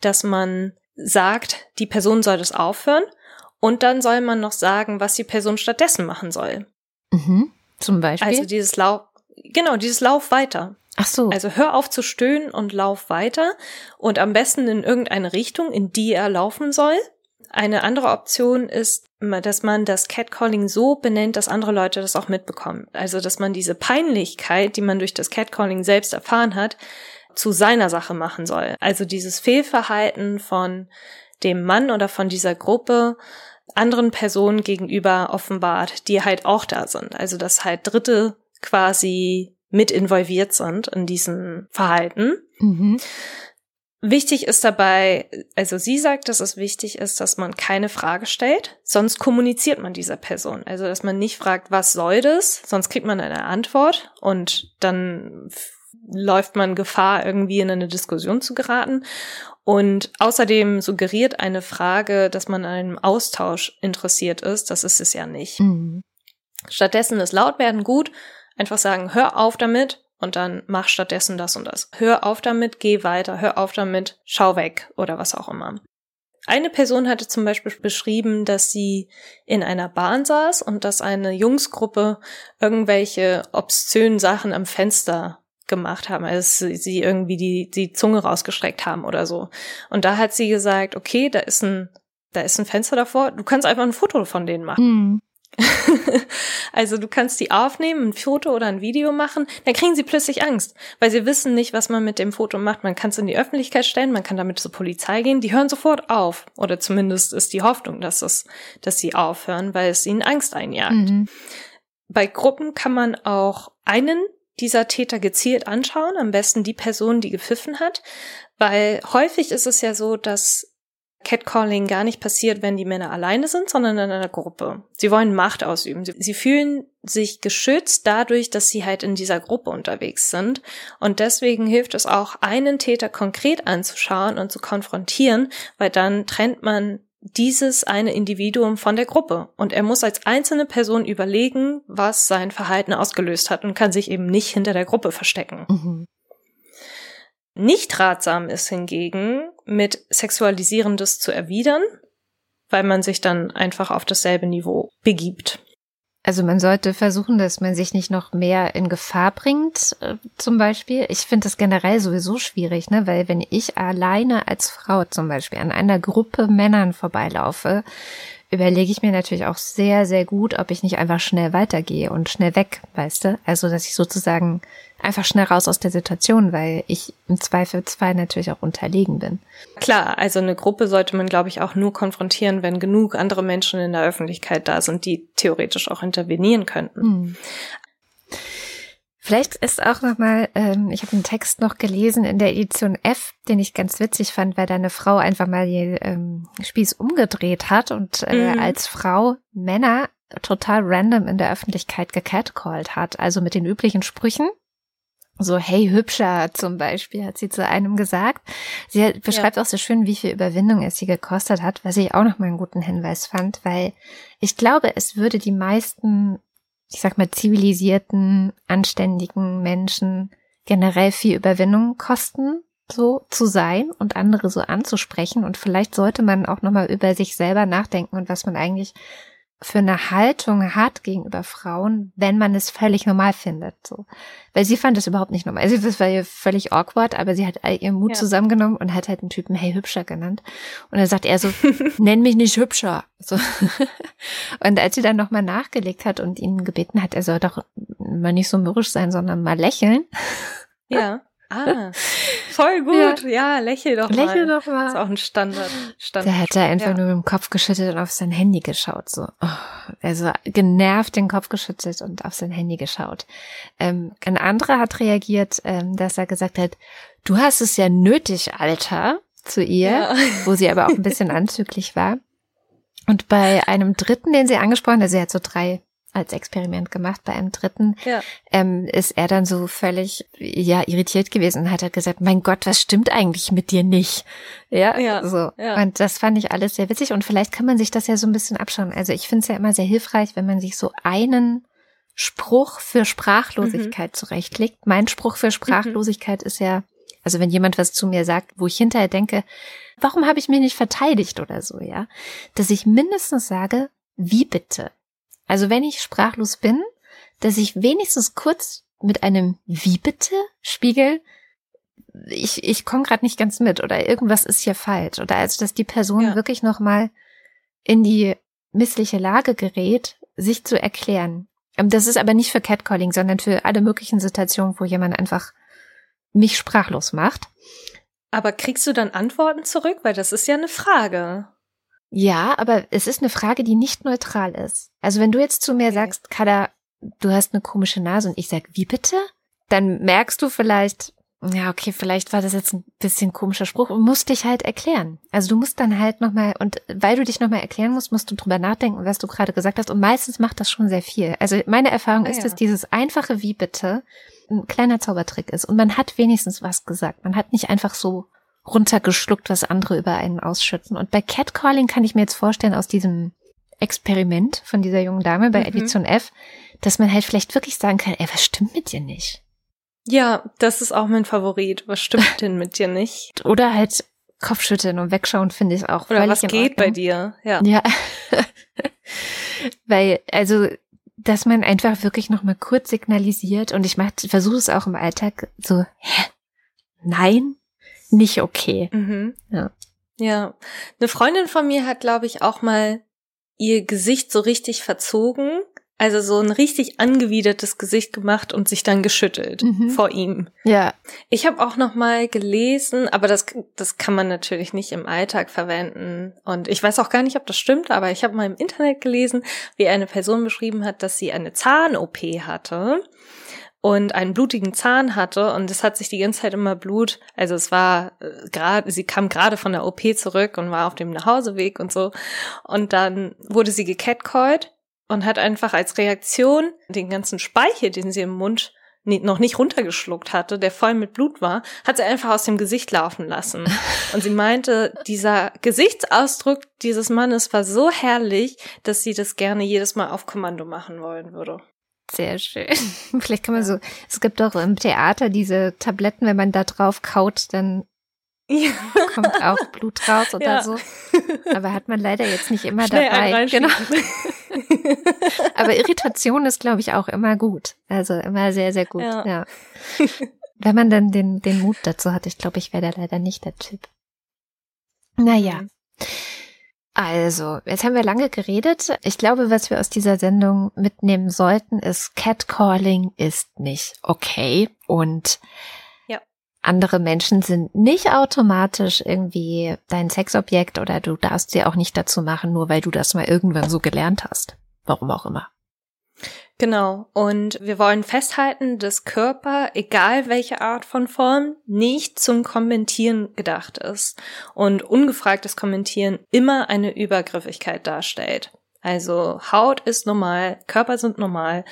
dass man sagt, die Person soll das aufhören und dann soll man noch sagen, was die Person stattdessen machen soll. Mhm. Zum Beispiel. Also dieses Lauf, genau, dieses Lauf weiter. Ach so. Also hör auf zu stöhnen und lauf weiter und am besten in irgendeine Richtung, in die er laufen soll. Eine andere Option ist, dass man das Catcalling so benennt, dass andere Leute das auch mitbekommen. Also, dass man diese Peinlichkeit, die man durch das Catcalling selbst erfahren hat, zu seiner Sache machen soll. Also dieses Fehlverhalten von dem Mann oder von dieser Gruppe anderen Personen gegenüber offenbart, die halt auch da sind. Also, dass halt Dritte quasi mit involviert sind in diesem Verhalten. Mhm. Wichtig ist dabei, also sie sagt, dass es wichtig ist, dass man keine Frage stellt, sonst kommuniziert man dieser Person. Also, dass man nicht fragt, was soll das, sonst kriegt man eine Antwort und dann läuft man Gefahr, irgendwie in eine Diskussion zu geraten. Und außerdem suggeriert eine Frage, dass man an einem Austausch interessiert ist. Das ist es ja nicht. Mhm. Stattdessen ist laut werden gut. Einfach sagen, hör auf damit, und dann mach stattdessen das und das. Hör auf damit, geh weiter, hör auf damit, schau weg oder was auch immer. Eine Person hatte zum Beispiel beschrieben, dass sie in einer Bahn saß und dass eine Jungsgruppe irgendwelche obszönen Sachen am Fenster gemacht haben, also sie irgendwie die, die Zunge rausgestreckt haben oder so. Und da hat sie gesagt, okay, da ist ein, da ist ein Fenster davor, du kannst einfach ein Foto von denen machen. Mhm. also du kannst die aufnehmen, ein Foto oder ein Video machen, dann kriegen sie plötzlich Angst, weil sie wissen nicht, was man mit dem Foto macht. Man kann es in die Öffentlichkeit stellen, man kann damit zur Polizei gehen, die hören sofort auf. Oder zumindest ist die Hoffnung, dass es, dass sie aufhören, weil es ihnen Angst einjagt. Mhm. Bei Gruppen kann man auch einen dieser Täter gezielt anschauen, am besten die Person, die gepfiffen hat, weil häufig ist es ja so, dass Catcalling gar nicht passiert, wenn die Männer alleine sind, sondern in einer Gruppe. Sie wollen Macht ausüben. Sie, sie, fühlen sich geschützt dadurch, dass sie halt in dieser Gruppe unterwegs sind. Und deswegen hilft es auch, einen Täter konkret anzuschauen und zu konfrontieren, weil dann trennt man dieses eine Individuum von der Gruppe. Und er muss als einzelne Person überlegen, was sein Verhalten ausgelöst hat und kann sich eben nicht hinter der Gruppe verstecken. Mhm. Nicht ratsam ist hingegen, mit Sexualisierendes zu erwidern, weil man sich dann einfach auf dasselbe Niveau begibt. Also man sollte versuchen, dass man sich nicht noch mehr in Gefahr bringt, äh, zum Beispiel. Ich finde das generell sowieso schwierig, ne? weil wenn ich alleine als Frau zum Beispiel an einer Gruppe Männern vorbeilaufe, überlege ich mir natürlich auch sehr, sehr gut, ob ich nicht einfach schnell weitergehe und schnell weg, weißt du? Also, dass ich sozusagen einfach schnell raus aus der Situation, weil ich im Zweifelsfall natürlich auch unterlegen bin. Klar, also eine Gruppe sollte man, glaube ich, auch nur konfrontieren, wenn genug andere Menschen in der Öffentlichkeit da sind, die theoretisch auch intervenieren könnten. Hm. Vielleicht ist auch noch mal, ähm, ich habe einen Text noch gelesen in der Edition F, den ich ganz witzig fand, weil deine Frau einfach mal den ähm, Spieß umgedreht hat und äh, mhm. als Frau Männer total random in der Öffentlichkeit gecatcalled hat, also mit den üblichen Sprüchen. So, hey, hübscher zum Beispiel, hat sie zu einem gesagt. Sie beschreibt ja. auch so schön, wie viel Überwindung es sie gekostet hat, was ich auch noch mal einen guten Hinweis fand, weil ich glaube, es würde die meisten ich sag mal, zivilisierten, anständigen Menschen generell viel Überwindung kosten, so zu sein und andere so anzusprechen. Und vielleicht sollte man auch nochmal über sich selber nachdenken und was man eigentlich für eine Haltung hat gegenüber Frauen, wenn man es völlig normal findet. So. Weil sie fand es überhaupt nicht normal. Also das war ihr völlig awkward, aber sie hat all ihren Mut ja. zusammengenommen und hat halt einen Typen Hey Hübscher genannt. Und dann sagt er so, nenn mich nicht Hübscher. So. und als sie dann nochmal nachgelegt hat und ihn gebeten hat, er soll doch mal nicht so mürrisch sein, sondern mal lächeln. Ja. Ah, voll gut. Ja, ja lächel doch lächel mal. Lächel doch mal. Das ist auch ein Standard. Standard da hat er einfach ja. nur mit dem Kopf geschüttelt und auf sein Handy geschaut. So, oh, also genervt den Kopf geschüttelt und auf sein Handy geschaut. Ähm, ein anderer hat reagiert, ähm, dass er gesagt hat, du hast es ja nötig, Alter, zu ihr, ja. wo sie aber auch ein bisschen anzüglich war. Und bei einem dritten, den sie angesprochen, also sie hat so drei als Experiment gemacht. Bei einem dritten ja. ähm, ist er dann so völlig ja irritiert gewesen und hat halt gesagt, mein Gott, was stimmt eigentlich mit dir nicht? Ja, ja so. Ja. Und das fand ich alles sehr witzig und vielleicht kann man sich das ja so ein bisschen abschauen. Also ich finde es ja immer sehr hilfreich, wenn man sich so einen Spruch für Sprachlosigkeit mhm. zurechtlegt. Mein Spruch für Sprachlosigkeit mhm. ist ja, also wenn jemand was zu mir sagt, wo ich hinterher denke, warum habe ich mich nicht verteidigt oder so, ja, dass ich mindestens sage, wie bitte? Also wenn ich sprachlos bin, dass ich wenigstens kurz mit einem Wie bitte spiegel, ich, ich komme gerade nicht ganz mit oder irgendwas ist hier falsch. Oder also, dass die Person ja. wirklich nochmal in die missliche Lage gerät, sich zu erklären. Ähm, das ist aber nicht für Catcalling, sondern für alle möglichen Situationen, wo jemand einfach mich sprachlos macht. Aber kriegst du dann Antworten zurück? Weil das ist ja eine Frage. Ja, aber es ist eine Frage, die nicht neutral ist. Also wenn du jetzt zu mir sagst, Kada, du hast eine komische Nase und ich sag, wie bitte? Dann merkst du vielleicht, ja, okay, vielleicht war das jetzt ein bisschen komischer Spruch und musst dich halt erklären. Also du musst dann halt nochmal, und weil du dich nochmal erklären musst, musst du drüber nachdenken, was du gerade gesagt hast. Und meistens macht das schon sehr viel. Also meine Erfahrung ah, ist, ja. dass dieses einfache Wie bitte ein kleiner Zaubertrick ist. Und man hat wenigstens was gesagt. Man hat nicht einfach so runtergeschluckt, was andere über einen ausschütten. Und bei Catcalling kann ich mir jetzt vorstellen, aus diesem Experiment von dieser jungen Dame bei mhm. Edition F, dass man halt vielleicht wirklich sagen kann, ey, was stimmt mit dir nicht? Ja, das ist auch mein Favorit. Was stimmt denn mit dir nicht? Oder halt Kopfschütteln und wegschauen finde ich auch. Oder was geht bei dir? Ja. Ja. Oder was geht bei dir? Ja. ja. Weil, also, dass man einfach wirklich nochmal kurz signalisiert und ich versuche es auch im Alltag so, hä? Nein? Nicht okay. Mhm. Ja. Ja. Eine Freundin von mir hat, glaube ich, auch mal ihr Gesicht so richtig verzogen also so ein richtig angewidertes Gesicht gemacht und sich dann geschüttelt mhm. vor ihm. Ja. Ich habe auch noch mal gelesen, aber das das kann man natürlich nicht im Alltag verwenden und ich weiß auch gar nicht, ob das stimmt, aber ich habe mal im Internet gelesen, wie eine Person beschrieben hat, dass sie eine Zahn-OP hatte und einen blutigen Zahn hatte und es hat sich die ganze Zeit immer Blut, also es war äh, gerade, sie kam gerade von der OP zurück und war auf dem Nachhauseweg und so und dann wurde sie gecatcallt und hat einfach als Reaktion den ganzen Speichel, den sie im Mund noch nicht runtergeschluckt hatte, der voll mit Blut war, hat sie einfach aus dem Gesicht laufen lassen. Und sie meinte, dieser Gesichtsausdruck dieses Mannes war so herrlich, dass sie das gerne jedes Mal auf Kommando machen wollen würde. Sehr schön. Vielleicht kann man so, es gibt auch im Theater diese Tabletten, wenn man da drauf kaut, dann ja. kommt auch Blut raus oder ja. so. Aber hat man leider jetzt nicht immer Schnell dabei. Genau. Aber Irritation ist, glaube ich, auch immer gut. Also immer sehr, sehr gut. Ja. ja. Wenn man dann den, den Mut dazu hat, ich glaube, ich wäre da leider nicht der Typ. Naja. Mhm. Also, jetzt haben wir lange geredet. Ich glaube, was wir aus dieser Sendung mitnehmen sollten, ist Catcalling ist nicht okay und ja. andere Menschen sind nicht automatisch irgendwie dein Sexobjekt oder du darfst sie auch nicht dazu machen, nur weil du das mal irgendwann so gelernt hast. Warum auch immer. Genau. Und wir wollen festhalten, dass Körper, egal welche Art von Form, nicht zum Kommentieren gedacht ist und ungefragtes Kommentieren immer eine Übergriffigkeit darstellt. Also Haut ist normal, Körper sind normal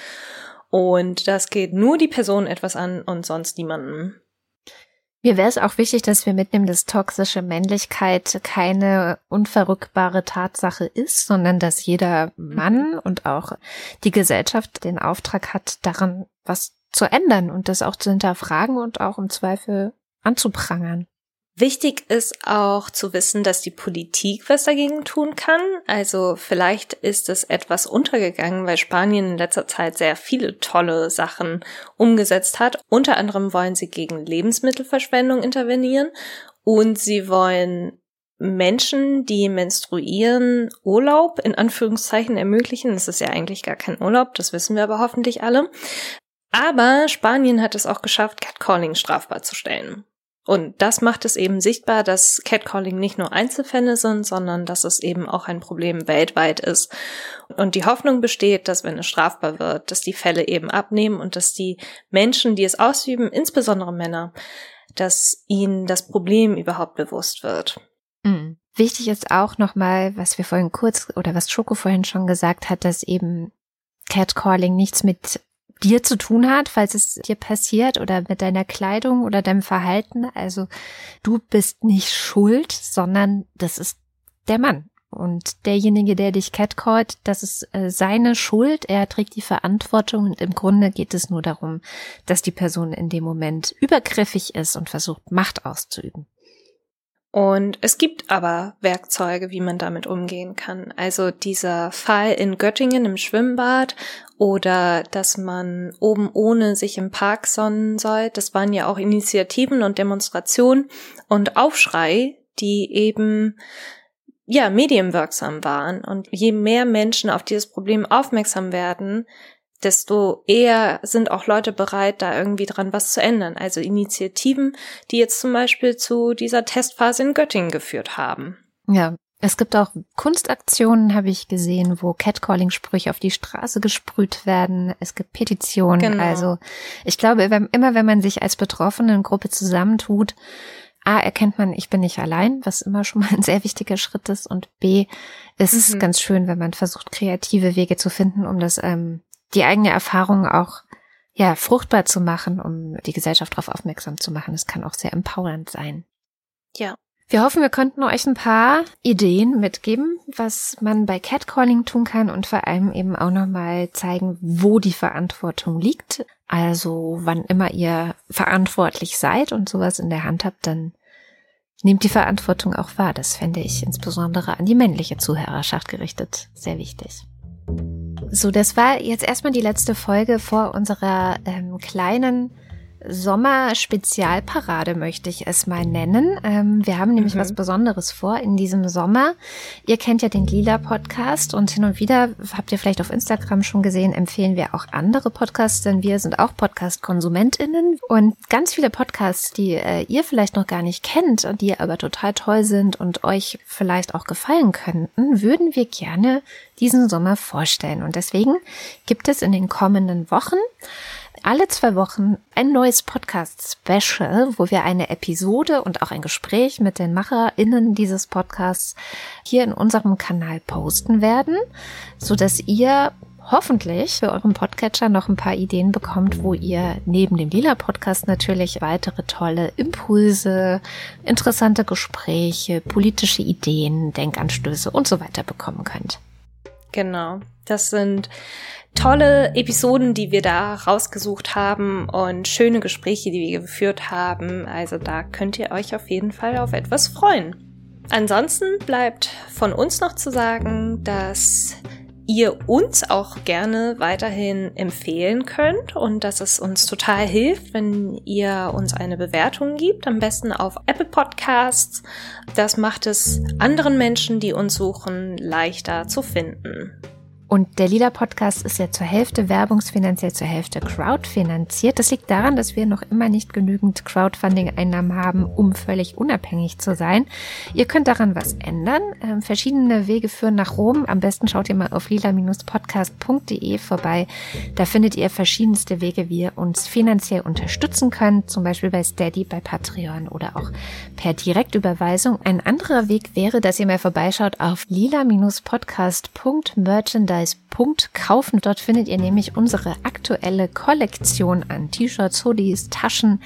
und das geht nur die Person etwas an und sonst niemanden. Mir wäre es auch wichtig, dass wir mitnehmen, dass toxische Männlichkeit keine unverrückbare Tatsache ist, sondern dass jeder Mann und auch die Gesellschaft den Auftrag hat, daran was zu ändern und das auch zu hinterfragen und auch im Zweifel anzuprangern. Wichtig ist auch zu wissen, dass die Politik was dagegen tun kann. Also vielleicht ist es etwas untergegangen, weil Spanien in letzter Zeit sehr viele tolle Sachen umgesetzt hat. Unter anderem wollen sie gegen Lebensmittelverschwendung intervenieren und sie wollen Menschen, die menstruieren, Urlaub in Anführungszeichen ermöglichen. Das ist ja eigentlich gar kein Urlaub, das wissen wir aber hoffentlich alle. Aber Spanien hat es auch geschafft, Catcalling strafbar zu stellen. Und das macht es eben sichtbar, dass Catcalling nicht nur Einzelfälle sind, sondern dass es eben auch ein Problem weltweit ist. Und die Hoffnung besteht, dass wenn es strafbar wird, dass die Fälle eben abnehmen und dass die Menschen, die es ausüben, insbesondere Männer, dass ihnen das Problem überhaupt bewusst wird. Mhm. Wichtig ist auch nochmal, was wir vorhin kurz oder was Schoko vorhin schon gesagt hat, dass eben Catcalling nichts mit dir zu tun hat, falls es dir passiert oder mit deiner Kleidung oder deinem Verhalten. Also du bist nicht schuld, sondern das ist der Mann. Und derjenige, der dich catcallt, das ist äh, seine Schuld. Er trägt die Verantwortung und im Grunde geht es nur darum, dass die Person in dem Moment übergriffig ist und versucht, Macht auszuüben. Und es gibt aber Werkzeuge, wie man damit umgehen kann. Also dieser Fall in Göttingen im Schwimmbad oder dass man oben ohne sich im Park sonnen soll, das waren ja auch Initiativen und Demonstrationen und Aufschrei, die eben ja, medienwirksam waren. Und je mehr Menschen auf dieses Problem aufmerksam werden, desto eher sind auch Leute bereit, da irgendwie dran was zu ändern. Also Initiativen, die jetzt zum Beispiel zu dieser Testphase in Göttingen geführt haben. Ja, es gibt auch Kunstaktionen, habe ich gesehen, wo Catcalling-Sprüche auf die Straße gesprüht werden. Es gibt Petitionen. Genau. Also ich glaube, immer wenn man sich als betroffene Gruppe zusammentut, A, erkennt man, ich bin nicht allein, was immer schon mal ein sehr wichtiger Schritt ist. Und B, ist es mhm. ganz schön, wenn man versucht, kreative Wege zu finden, um das ähm, die eigene Erfahrung auch ja fruchtbar zu machen, um die Gesellschaft darauf aufmerksam zu machen. Es kann auch sehr empowernd sein. Ja. Wir hoffen, wir konnten euch ein paar Ideen mitgeben, was man bei Catcalling tun kann und vor allem eben auch nochmal zeigen, wo die Verantwortung liegt. Also wann immer ihr verantwortlich seid und sowas in der Hand habt, dann Nehmt die Verantwortung auch wahr. Das fände ich insbesondere an die männliche Zuhörerschaft gerichtet sehr wichtig. So, das war jetzt erstmal die letzte Folge vor unserer ähm, kleinen Sommer-Spezialparade möchte ich es mal nennen. Ähm, wir haben nämlich mhm. was Besonderes vor in diesem Sommer. Ihr kennt ja den Lila Podcast und hin und wieder habt ihr vielleicht auf Instagram schon gesehen, empfehlen wir auch andere Podcasts, denn wir sind auch Podcast-KonsumentInnen und ganz viele Podcasts, die äh, ihr vielleicht noch gar nicht kennt und die aber total toll sind und euch vielleicht auch gefallen könnten, würden wir gerne diesen Sommer vorstellen. Und deswegen gibt es in den kommenden Wochen alle zwei Wochen ein neues Podcast-Special, wo wir eine Episode und auch ein Gespräch mit den MacherInnen dieses Podcasts hier in unserem Kanal posten werden, so dass ihr hoffentlich für euren Podcatcher noch ein paar Ideen bekommt, wo ihr neben dem Lila Podcast natürlich weitere tolle Impulse, interessante Gespräche, politische Ideen, Denkanstöße und so weiter bekommen könnt. Genau. Das sind tolle Episoden, die wir da rausgesucht haben und schöne Gespräche, die wir geführt haben. Also da könnt ihr euch auf jeden Fall auf etwas freuen. Ansonsten bleibt von uns noch zu sagen, dass ihr uns auch gerne weiterhin empfehlen könnt und dass es uns total hilft, wenn ihr uns eine Bewertung gibt, am besten auf Apple Podcasts. Das macht es anderen Menschen, die uns suchen, leichter zu finden. Und der Lila Podcast ist ja zur Hälfte werbungsfinanziell, zur Hälfte crowdfinanziert. Das liegt daran, dass wir noch immer nicht genügend Crowdfunding-Einnahmen haben, um völlig unabhängig zu sein. Ihr könnt daran was ändern. Ähm, verschiedene Wege führen nach Rom. Am besten schaut ihr mal auf lila-podcast.de vorbei. Da findet ihr verschiedenste Wege, wie ihr uns finanziell unterstützen könnt. Zum Beispiel bei Steady, bei Patreon oder auch per Direktüberweisung. Ein anderer Weg wäre, dass ihr mal vorbeischaut auf lila-podcast.merchandise kaufen. Dort findet ihr nämlich unsere aktuelle Kollektion an T-Shirts, Hoodies, Taschen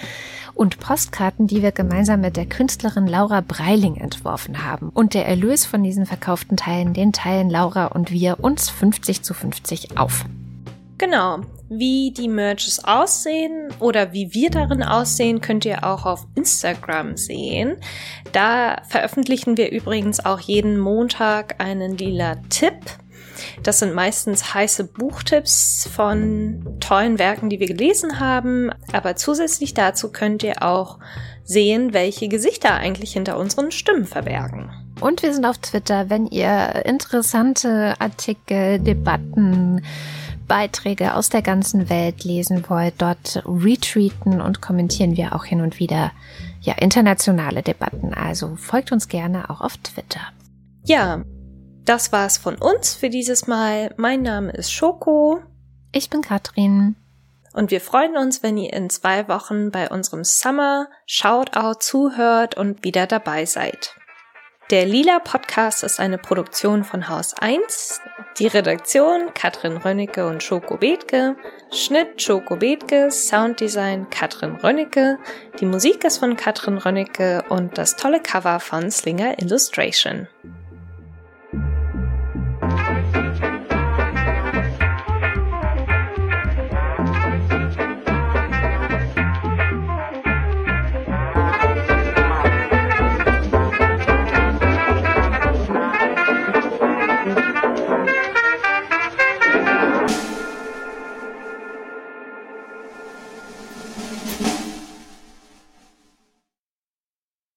und Postkarten, die wir gemeinsam mit der Künstlerin Laura Breiling entworfen haben. Und der Erlös von diesen verkauften Teilen, den teilen Laura und wir uns 50 zu 50 auf. Genau. Wie die Merches aussehen oder wie wir darin aussehen, könnt ihr auch auf Instagram sehen. Da veröffentlichen wir übrigens auch jeden Montag einen lila Tipp das sind meistens heiße Buchtipps von tollen Werken, die wir gelesen haben. Aber zusätzlich dazu könnt ihr auch sehen, welche Gesichter eigentlich hinter unseren Stimmen verbergen. Und wir sind auf Twitter, wenn ihr interessante Artikel, Debatten, Beiträge aus der ganzen Welt lesen wollt, dort retweeten und kommentieren wir auch hin und wieder ja internationale Debatten. Also folgt uns gerne auch auf Twitter. Ja, das war's von uns für dieses Mal. Mein Name ist Schoko. Ich bin Katrin. Und wir freuen uns, wenn ihr in zwei Wochen bei unserem Summer Shoutout zuhört und wieder dabei seid. Der Lila Podcast ist eine Produktion von Haus 1. Die Redaktion Katrin Rönnecke und Schoko Bethke. Schnitt Schoko Bethke. Sounddesign Katrin Rönnecke. Die Musik ist von Katrin Rönnecke und das tolle Cover von Slinger Illustration.